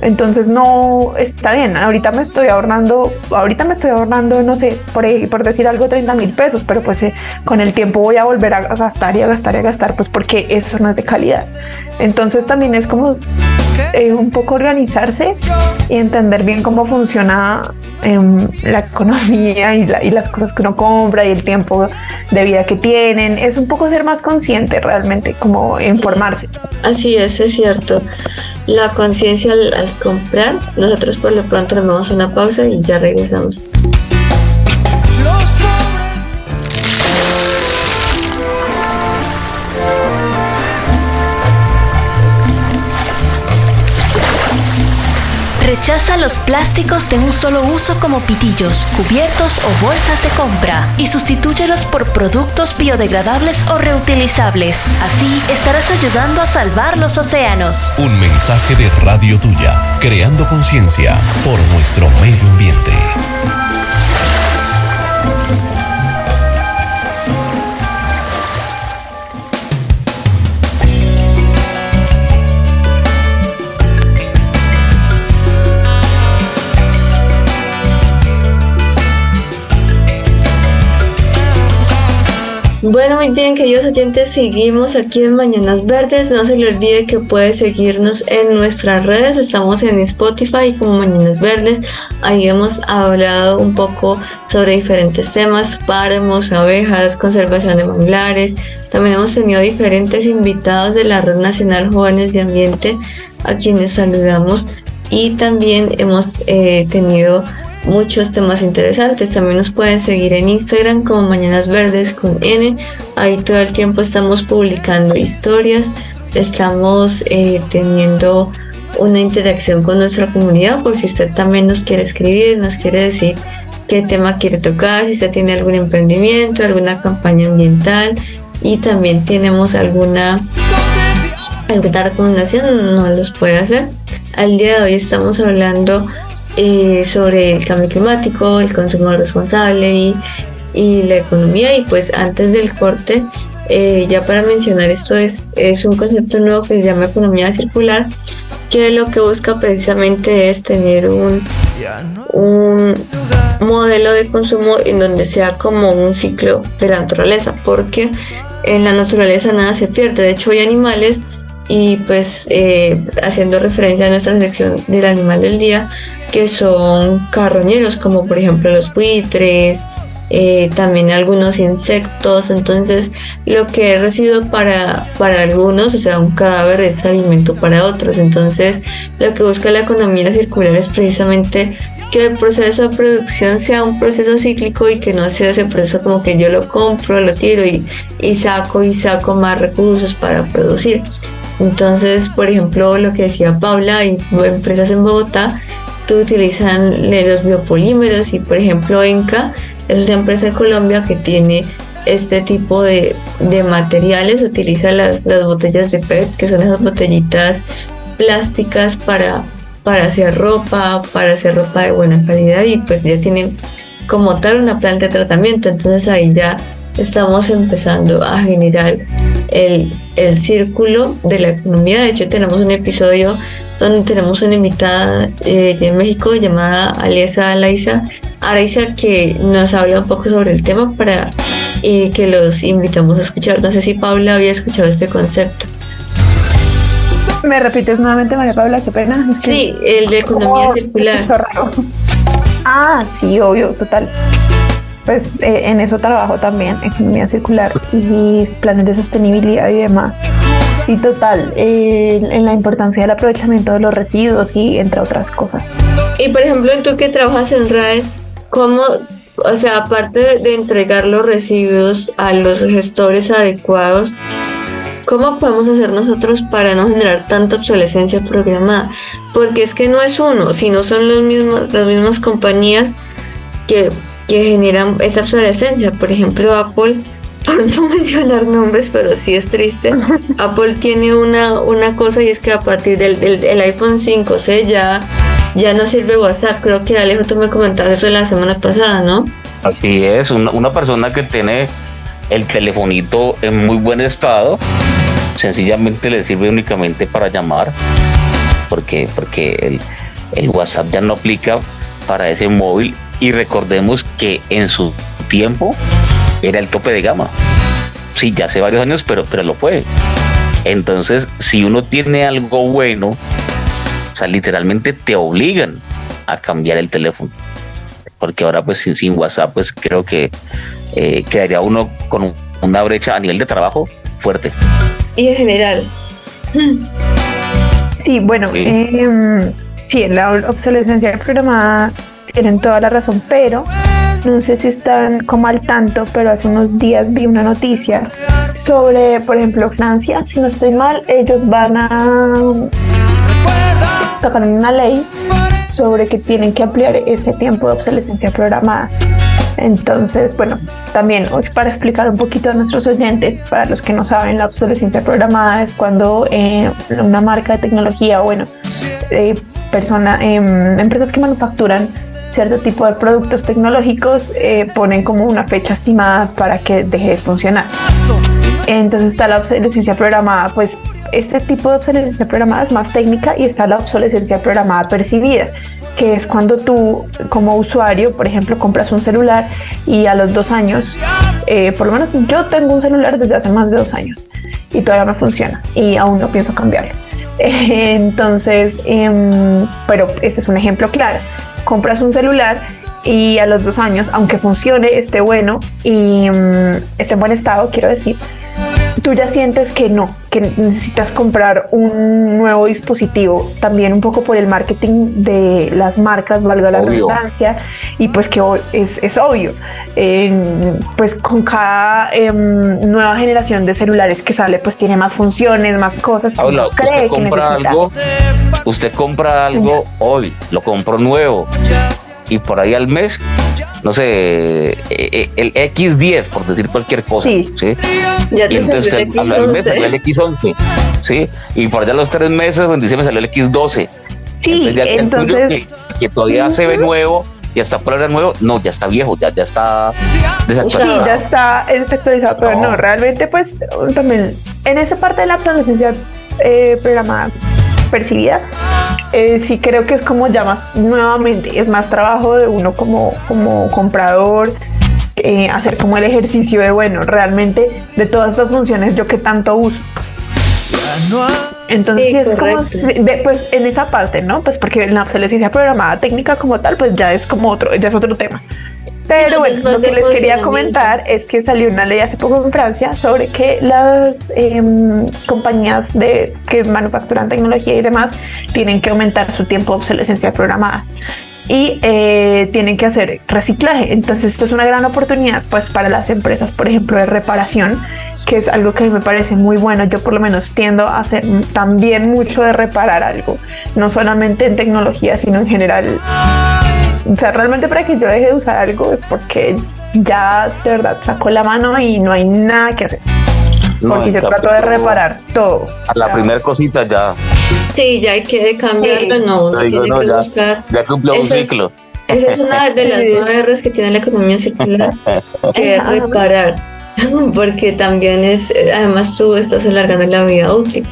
Entonces no está bien. Ahorita me estoy ahorrando, ahorita me estoy ahorrando, no sé, por, por decir algo, 30 mil pesos, pero pues eh, con el tiempo voy a volver a gastar y a gastar y a gastar, pues porque eso no es de calidad. Entonces también es como eh, un poco organizarse y entender bien cómo funciona em, la economía y, y, las cosas que uno compra y el tiempo de vida que tienen. Es un poco ser más consciente realmente, como informarse. Así es, es cierto la conciencia al, comprar. Nosotros por lo pronto tomamos una pausa y ya regresamos. Rechaza los plásticos de un solo uso como pitillos, cubiertos o bolsas de compra y sustitúyelos por productos biodegradables o reutilizables. Así estarás ayudando a salvar los océanos. Un mensaje de Radio Tuya, creando conciencia por nuestro medio ambiente. Bueno, muy bien, queridos oyentes, seguimos aquí en Mañanas Verdes. No se le olvide que puede seguirnos en nuestras redes. Estamos en Spotify como Mañanas Verdes. Ahí hemos hablado un poco sobre diferentes temas, páramos, abejas, conservación de manglares. También hemos tenido diferentes invitados de la Red Nacional Jóvenes de Ambiente a quienes saludamos. Y también hemos eh, tenido muchos temas interesantes. También nos pueden seguir en Instagram como Mañanas Verdes con N. Ahí todo el tiempo estamos publicando historias, estamos eh, teniendo una interacción con nuestra comunidad por si usted también nos quiere escribir, nos quiere decir qué tema quiere tocar, si usted tiene algún emprendimiento, alguna campaña ambiental y también tenemos alguna alguna recomendación, no los puede hacer. Al día de hoy estamos hablando eh, sobre el cambio climático, el consumo responsable y, la economía. Y pues antes del corte, eh, ya para mencionar esto, es, es un concepto nuevo que se llama economía circular, que lo que busca precisamente es tener un, un modelo de consumo en donde sea como un ciclo de la naturaleza, porque en la naturaleza nada se pierde. De hecho, hay animales y pues eh, haciendo referencia a nuestra sección del animal del día, que son carroñeros, como por ejemplo los buitres, eh, también algunos insectos. Entonces, lo que es residuo para, para algunos, o sea, un cadáver es alimento para otros. Entonces, lo que busca la economía circular es precisamente que el proceso de producción sea un proceso cíclico y que no sea ese proceso como que yo lo compro, lo tiro y, y saco y saco más recursos para producir. Entonces, por ejemplo, lo que decía Paula, hay empresas en Bogotá utilizan los biopolímeros y, por ejemplo, Enca es una empresa de Colombia que tiene este tipo de, materiales, utiliza las, las botellas de PET, que son esas botellitas plásticas para, para hacer ropa, para hacer ropa de buena calidad y pues ya tienen como tal una planta de tratamiento, entonces ahí ya estamos empezando a generar el, círculo de la economía. De hecho, tenemos un episodio donde tenemos una invitada eh, en México llamada Aliesa Alaisa, Araisa, que nos habla un poco sobre el tema para eh, que los invitamos a escuchar. No sé si Paula había escuchado este concepto. ¿Me repites nuevamente, María Paula? Qué pena. sí, el de economía circular. Ah, sí, obvio, total pues eh, en eso trabajo también, economía circular y planes de sostenibilidad y demás. Y total, en la importancia del aprovechamiento de los residuos y entre otras cosas. Y por ejemplo, tú que trabajas en RAE, ¿cómo, o sea, aparte de entregar los residuos a los gestores adecuados, ¿Cómo podemos hacer nosotros para no generar tanta obsolescencia programada? Porque es que no es uno, sino son los mismos, las mismas compañías que que generan esa obsolescencia. Por ejemplo, Apple, por no mencionar nombres, pero sí es triste, Apple tiene una, una cosa y es que a partir del, del, iPhone 5C ya, ya no sirve WhatsApp. Creo que Alejo, tú me comentabas eso la semana pasada, ¿no? Así es, una, una persona que tiene el telefonito en muy buen estado, sencillamente le sirve únicamente para llamar, porque, porque el, el WhatsApp ya no aplica para ese móvil y recordemos que en su tiempo era el tope de gama. Sí, ya hace varios años, pero, pero lo fue. Entonces, si uno tiene algo bueno, o sea, literalmente te obligan a cambiar el teléfono. Porque ahora, pues sin, WhatsApp, pues creo que eh, quedaría uno con una brecha a nivel de trabajo fuerte. Y en general. Sí, bueno, sí, em, sí en la obsolescencia programada tienen toda la razón, pero no sé si están como al tanto, pero hace unos días vi una noticia sobre, por ejemplo, Francia, si no estoy mal, ellos van a sacar una ley sobre que tienen que ampliar ese tiempo de obsolescencia programada. Entonces, bueno, también para explicar un poquito a nuestros oyentes, para los que no saben, la obsolescencia programada es cuando eh, una marca de tecnología, bueno, eh, persona, em, empresas que manufacturan cierto tipo de productos tecnológicos eh, ponen como una fecha estimada para que deje de funcionar. Entonces está la obsolescencia programada, pues este tipo de obsolescencia programada es más técnica y está la obsolescencia programada percibida, que es cuando tú como usuario, por ejemplo, compras un celular y a los dos años, eh, por lo menos yo tengo un celular desde hace más de dos años y todavía no funciona y aún no pienso cambiarlo. Entonces, em, pero este es un ejemplo claro compras un celular y a los dos años, aunque funcione, esté bueno y mm, esté en buen estado, quiero decir, tú ya sientes que no, que necesitas comprar un nuevo dispositivo, también un poco por el marketing de las marcas, valga la redundancia, y pues que es, es obvio, pues con cada em, nueva generación de celulares que sale, pues tiene más funciones, más cosas. Hola, usted compra algo, usted compra algo hoy, lo compro nuevo, y por ahí al mes no sé, eh, eh, el X10, por decir cualquier cosa. Sí. ¿sí? Ya te y entonces el, X11. al mes salió el X11, ¿sí? Y por allá los tres meses, en diciembre salió el X12. Sí, entonces. Que, todavía se ve nuevo, ya está por ahora nuevo, no, ya está viejo, ya, ya está desactualizado. Sí, ya está desactualizado, pero no, realmente, pues también en esa parte de la planeación eh, programada percibida, eh, sí creo que es como ya más nuevamente, es más trabajo de uno como, como comprador, eh, hacer como el ejercicio de, bueno, realmente de todas estas funciones yo que tanto uso. Entonces sí, es como, pues en esa parte, ¿no? Pues porque en la obsolescencia programada técnica como tal, pues ya es como otro, ya es otro tema. Pero bueno, lo que les quería comentar es que salió una ley hace poco en Francia sobre que las em, compañías de que manufacturan tecnología y demás tienen que aumentar su tiempo de obsolescencia programada y eh, tienen que hacer reciclaje. Entonces esto es una gran oportunidad pues para las empresas, por ejemplo, de reparación, que es algo que a mí me parece muy bueno. Yo por lo menos tiendo a hacer también mucho de reparar algo, no solamente en tecnología, sino en general. O sea, realmente para que yo deje de usar algo es porque ya de verdad saco la mano y no hay nada que hacer. porque yo trato de reparar todo. A la primera cosita ya Sí, ya hay que cambiarlo, no, uno tiene que buscar. Ya cumplió un ciclo. esa es una de las nueve R's que tiene la economía circular, que es reparar, porque también es, además tú estás alargando la vida útil.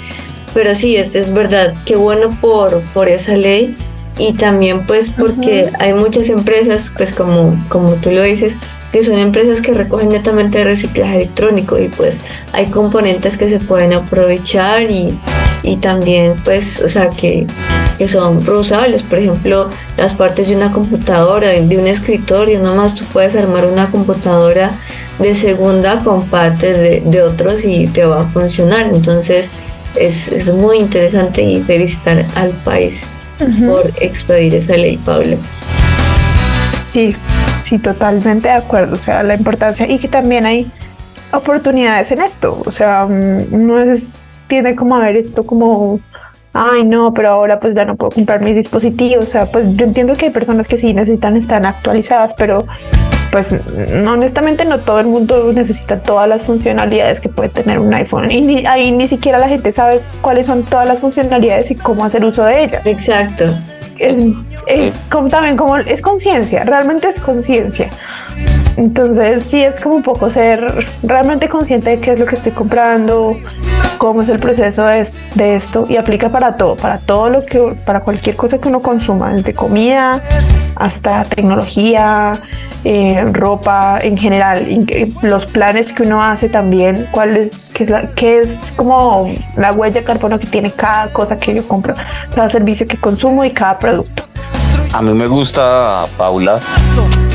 Pero sí, es, es verdad, qué bueno por, por esa ley y también pues porque hay muchas empresas, pues como, como tú lo dices, que son empresas que recogen netamente reciclaje electrónico y pues hay componentes que se pueden aprovechar y, y también pues, o sea, que, que son reusables, por ejemplo, las partes de una computadora, de un escritorio, nomás tú puedes armar una computadora de segunda con partes de, de otros y te va a funcionar, entonces es, es muy interesante y felicitar al país por expedir esa ley, Pablo. Sí, sí, totalmente de acuerdo. O sea, la importancia y que también hay oportunidades en esto. O sea, mm, no es, tiene como a ver esto como, ay, no, pero ahora pues ya no puedo comprar mis dispositivos. O sea, pues yo entiendo que hay personas que sí necesitan estar actualizadas, pero pues honestamente no todo el mundo necesita todas las funcionalidades que puede tener un iPhone y ni, ahí ni siquiera la gente sabe cuáles son todas las funcionalidades y cómo hacer uso de ellas. Exacto. Es, es como también como es conciencia, realmente es conciencia. Entonces sí es como un poco ser realmente consciente de qué es lo que estoy comprando, cómo es el proceso de, esto y aplica para todo, para todo lo que, para cualquier cosa que uno consuma, desde comida hasta tecnología, eh, ropa en general, los planes que uno hace también, cuál es, qué es, la, qué es como la huella de carbono que tiene cada cosa que yo compro, cada servicio que consumo y cada producto. A mí me gusta, Paula,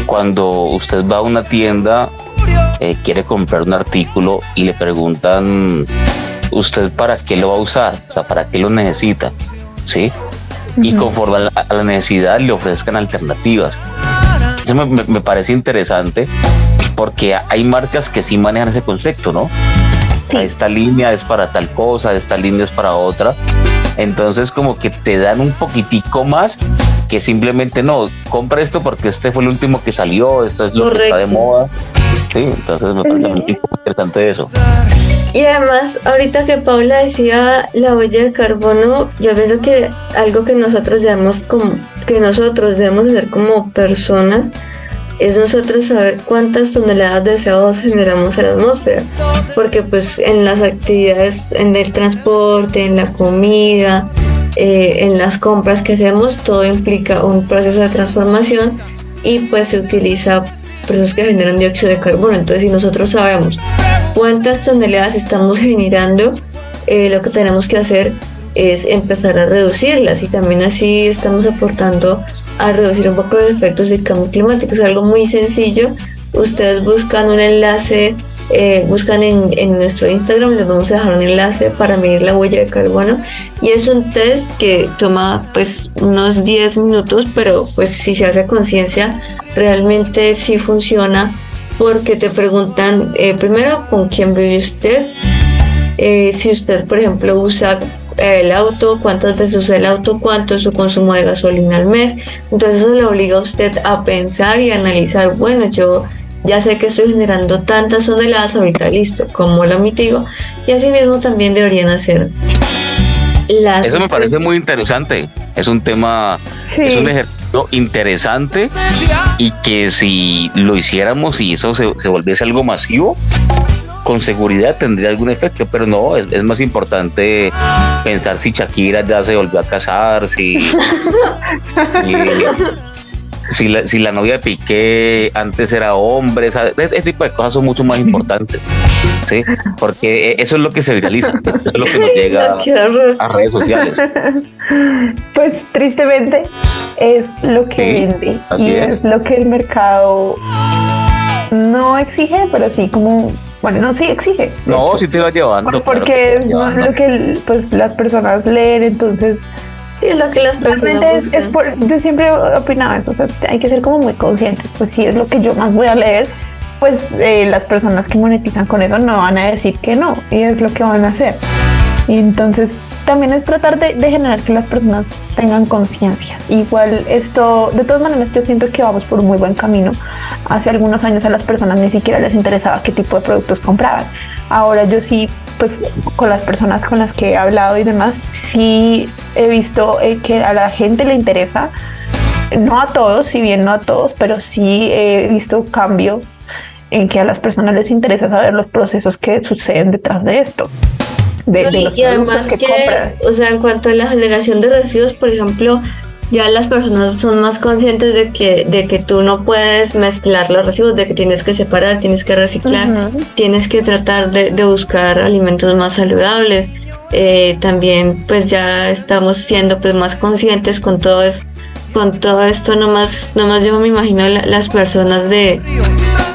cuando usted va a una tienda, eh, quiere comprar un artículo y le preguntan, ¿usted para qué lo va a usar? O sea, ¿para qué lo necesita? ¿Sí? Y conforme a la necesidad le ofrezcan alternativas. Eso me, parece interesante porque hay marcas que sí manejan ese concepto, ¿no? Esta línea es para tal cosa, esta línea es para otra. Entonces como que te dan un poquitico más que simplemente no, compra esto porque este fue el último que salió, esto es lo que está de moda. Sí, entonces me parece muy interesante eso. Y además, ahorita que Paula decía la huella de carbono, yo pienso que algo que nosotros debemos como que nosotros debemos hacer como personas es nosotros saber cuántas toneladas de CO2 generamos en la atmósfera, porque pues en las actividades, en el transporte, en la comida, eh, en las compras que hacemos, todo implica un proceso de transformación y pues se utiliza procesos que generan dióxido de carbono. Entonces, si nosotros sabemos cuántas toneladas estamos generando, eh, lo que tenemos que hacer es empezar a reducirlas y también así estamos aportando a reducir un poco los efectos del cambio climático. Es algo muy sencillo. Ustedes buscan un enlace eh, buscan en, en, nuestro Instagram, les vamos a dejar un enlace para medir la huella de carbono y es un test que toma pues unos 10 minutos, pero pues si se hace conciencia realmente sí funciona porque te preguntan eh, primero con quién vive usted, eh, si usted por ejemplo usa el auto, cuántas veces usa el auto, cuánto es su consumo de gasolina al mes. Entonces eso le obliga a usted a pensar y analizar, bueno, yo ya sé que estoy generando tantas toneladas, ahorita listo, ¿cómo lo mitigo? Y así mismo también deberían hacer las... Eso me parece muy interesante, es un tema, es un ejercicio interesante y que si lo hiciéramos y eso se, se volviese algo masivo, con seguridad tendría algún efecto, pero no, es, es, más importante pensar si Shakira ya se volvió a casar, si, si la, si la novia de Piqué antes era hombre, ese tipo de cosas son mucho más importantes, ¿sí? Porque e, eso es lo que se viraliza, eso es lo que nos llega a redes sociales. Pues tristemente, es lo que vende y es. lo que el mercado no exige, pero sí como, bueno, no, sí exige. No, sí te va llevando. Porque es lo que pues, las personas leen, entonces... Sí, es lo que las personas es, por, Yo siempre opinaba eso, hay que ser como muy conscientes, pues si es lo que yo más voy a leer, pues eh, las personas que monetizan con eso no van a decir que no, y es lo que van a hacer. Y entonces también es tratar de, generar que las personas tengan conciencia. Igual esto, de todas maneras, yo siento que vamos por un muy buen camino. Hace algunos años a las personas ni siquiera les interesaba qué tipo de productos compraban. Ahora yo sí, pues con las personas con las que he hablado y demás, sí he visto eh, que a la gente le interesa, no a todos, si bien no a todos, pero sí he visto cambios en que a las personas les interesa saber los procesos que suceden detrás de esto y además que, o sea, en cuanto a la generación de residuos, por ejemplo, ya las personas son más conscientes de que, de que tú no puedes mezclar los residuos, de que tienes que separar, tienes que reciclar, tienes que tratar de, buscar alimentos más saludables. Eh, también pues ya estamos siendo pues más conscientes con todo eso con todo esto. Nomás nomás yo me imagino las personas de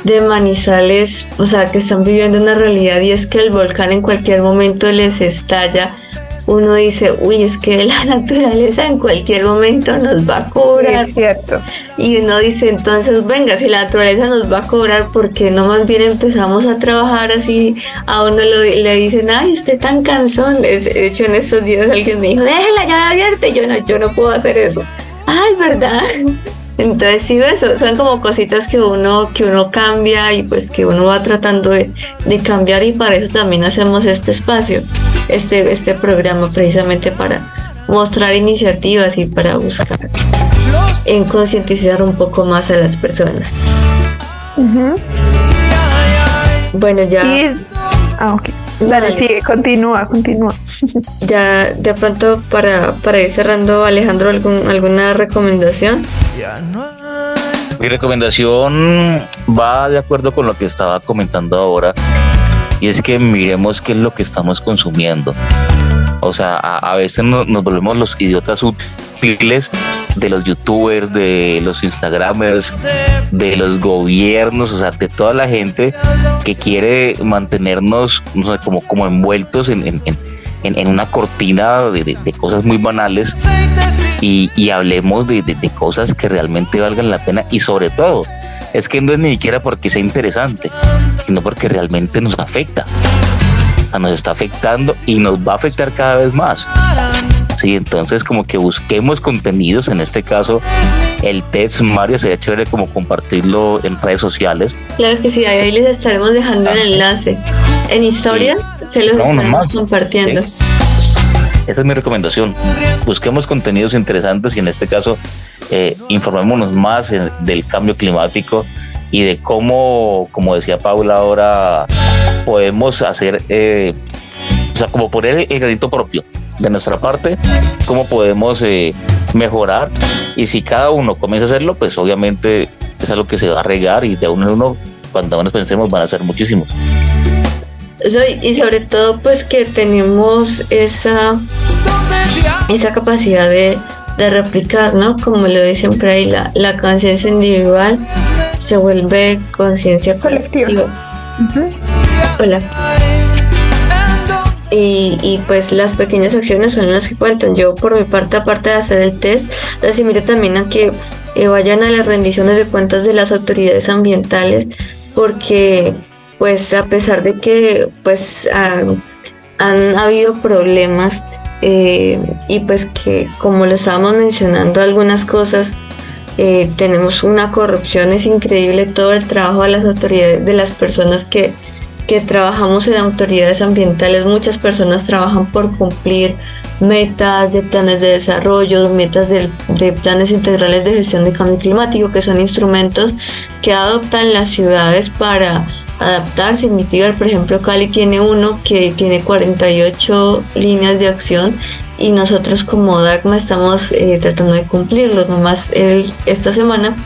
de Manizales, o sea, que están viviendo una realidad y es que el volcán en cualquier momento les estalla. Uno dice, uy, es que la naturaleza en cualquier momento nos va a cobrar. es cierto. Y uno dice, entonces, venga, si la naturaleza nos va a cobrar, porque no más bien empezamos a trabajar así? A uno le dicen, ay, usted tan cansón. de hecho, en estos días alguien me dijo, déjela ya abierta. Y yo no, yo no puedo hacer eso. Ay, ¿verdad? Entonces sí, eso son como cositas que uno, que uno cambia y pues que uno va tratando de, cambiar y para eso también hacemos este espacio, este, este programa precisamente para mostrar iniciativas y para buscar en concientizar un poco más a las personas. Bueno, ya. Sí. Ah, ok. Dale, sigue, continúa, continúa. Ya de pronto para, para ir cerrando, Alejandro, ¿algún, ¿alguna recomendación? Mi recomendación va de acuerdo con lo que estaba comentando ahora y es que miremos qué es lo que estamos consumiendo. O sea, a, veces nos, volvemos los idiotas útiles de los youtubers, de los instagramers, de los gobiernos, o sea, de toda la gente que quiere mantenernos como, como envueltos en, una cortina de, cosas muy banales y, hablemos de, cosas que realmente valgan la pena y sobre todo, es que no es ni siquiera porque sea interesante, sino porque realmente nos afecta. O sea, nos está afectando y nos va a afectar cada vez más. Sí, entonces como que busquemos contenidos, en este caso el test Mario sería chévere como compartirlo en redes sociales. Claro que sí, ahí les estaremos dejando el enlace. En historias se los estaremos compartiendo. Esa es mi recomendación. Busquemos contenidos interesantes y en este caso eh, informémonos más del cambio climático y de cómo, como decía Paula ahora, podemos hacer, eh, o sea, como poner el granito propio de nuestra parte, cómo podemos eh, mejorar y si cada uno comienza a hacerlo, pues obviamente es algo que se va a regar y de uno en uno, cuando nos pensemos, van a ser muchísimos. Y sobre todo, pues que tenemos esa, esa capacidad de, de replicar, ¿no? Como lo dice siempre ahí, la, la conciencia individual se vuelve conciencia colectiva. Hola. Y, pues las pequeñas acciones son las que cuentan. Yo por mi parte, aparte de hacer el test, les invito también a que eh, vayan a las rendiciones de cuentas de las autoridades ambientales, porque pues a pesar de que pues han, habido problemas eh, y pues que como lo estábamos mencionando algunas cosas eh, tenemos una corrupción es increíble todo el trabajo de las autoridades de las personas que que trabajamos en autoridades ambientales, muchas personas trabajan por cumplir metas de planes de desarrollo, metas de, planes integrales de gestión de cambio climático, que son instrumentos que adoptan las ciudades para adaptarse y mitigar. Por ejemplo, Cali tiene uno que tiene 48 líneas de acción y nosotros como DACMA estamos eh, tratando de cumplirlo. Nomás el, esta semana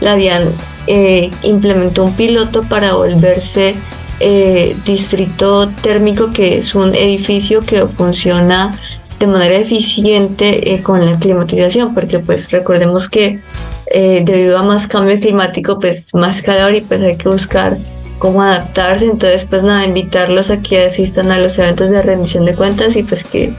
la DIAN eh, implementó un piloto para volverse eh, distrito térmico, que es un edificio que funciona de manera eficiente eh, con la climatización, porque pues recordemos que eh, debido a más cambio climático, pues más calor y pues hay que buscar cómo adaptarse. Entonces, pues nada, invitarlos a que asistan a los eventos de rendición de cuentas y pues que,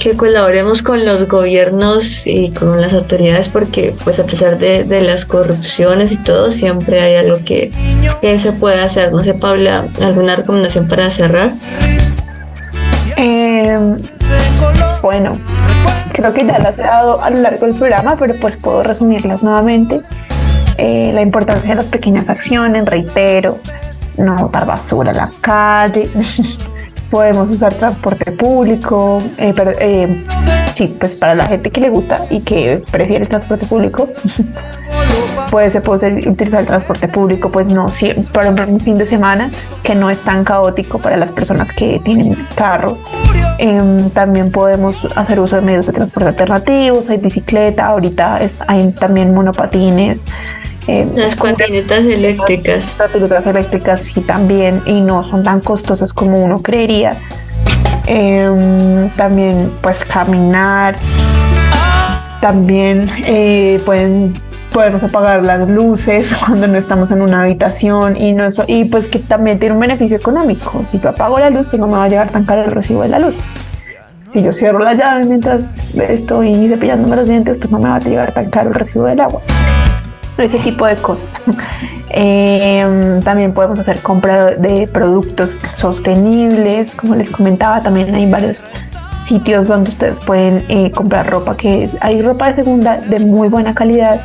que colaboremos con los gobiernos y con las autoridades porque pues a pesar de, de las corrupciones y todo, siempre hay algo que, que, se puede hacer. No sé, Paula, ¿alguna recomendación para cerrar? Eh, bueno, creo que ya las he dado a lo largo del programa, pero pues puedo resumirlas nuevamente. Eh, la importancia de las pequeñas acciones, reitero, no botar basura en la calle, podemos usar transporte público, eh, eh, sí, pues para la gente que le gusta y que prefiere el transporte público, puede se puede utilizar el transporte público, pues no, si, por ejemplo, un fin de semana que no es tan caótico para las personas que tienen carro. Eh, también podemos hacer uso de medios de transporte alternativos, hay bicicleta, ahorita es, hay también monopatines. Eh, las patinetas eléctricas. Las patinetas eléctricas sí también y no son tan costosas como uno creería. Eh, también pues caminar. También eh, pueden podemos apagar las luces cuando no estamos en una habitación y no eso y pues que también tiene un beneficio económico si yo apago la luz pues no me va a llegar tan caro el recibo de la luz si yo cierro la llave mientras estoy cepillándome los dientes pues no me va a llegar tan caro el recibo del agua ese tipo de cosas eh, también podemos hacer compra de productos sostenibles como les comentaba también hay varios sitios donde ustedes pueden eh, comprar ropa que hay ropa de segunda de muy buena calidad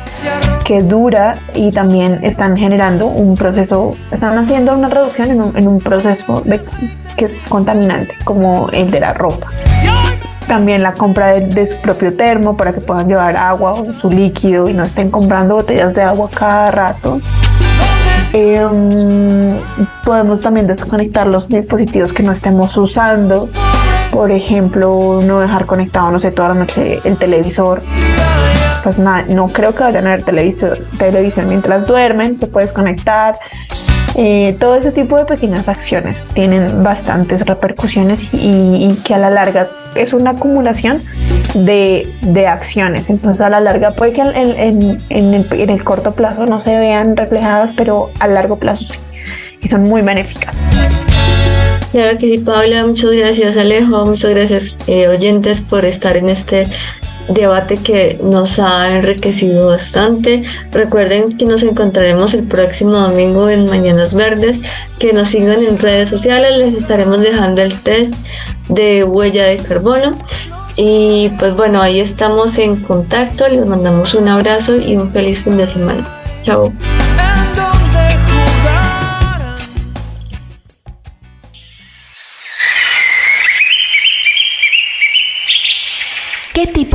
que dura y también están generando un proceso, están haciendo una reducción en un, en un proceso de, que es contaminante como el de la ropa. También la compra de, su propio termo para que puedan llevar agua o su líquido y no estén comprando botellas de agua cada rato. Eh, podemos también desconectar los dispositivos que no estemos usando por ejemplo, no dejar conectado, no sé, toda la noche el televisor. Pues nada, no creo que vayan a ver televisión mientras duermen, se puede desconectar. Eh, todo ese tipo de pequeñas acciones tienen bastantes repercusiones y que a la larga es una acumulación de, de, acciones. Entonces a la larga puede que en, en, en, el, corto plazo no se vean reflejadas, pero a largo plazo sí. Y son muy benéficas. Claro que sí, Paula, muchas gracias Alejo, muchas gracias eh, oyentes por estar en este debate que nos ha enriquecido bastante. Recuerden que nos encontraremos el próximo domingo en Mañanas Verdes, que nos sigan en redes sociales, les estaremos dejando el test de huella de carbono. Y pues bueno, ahí estamos en contacto, les mandamos un abrazo y un feliz fin de semana. Chao.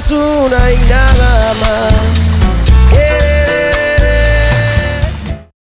es una y nada más.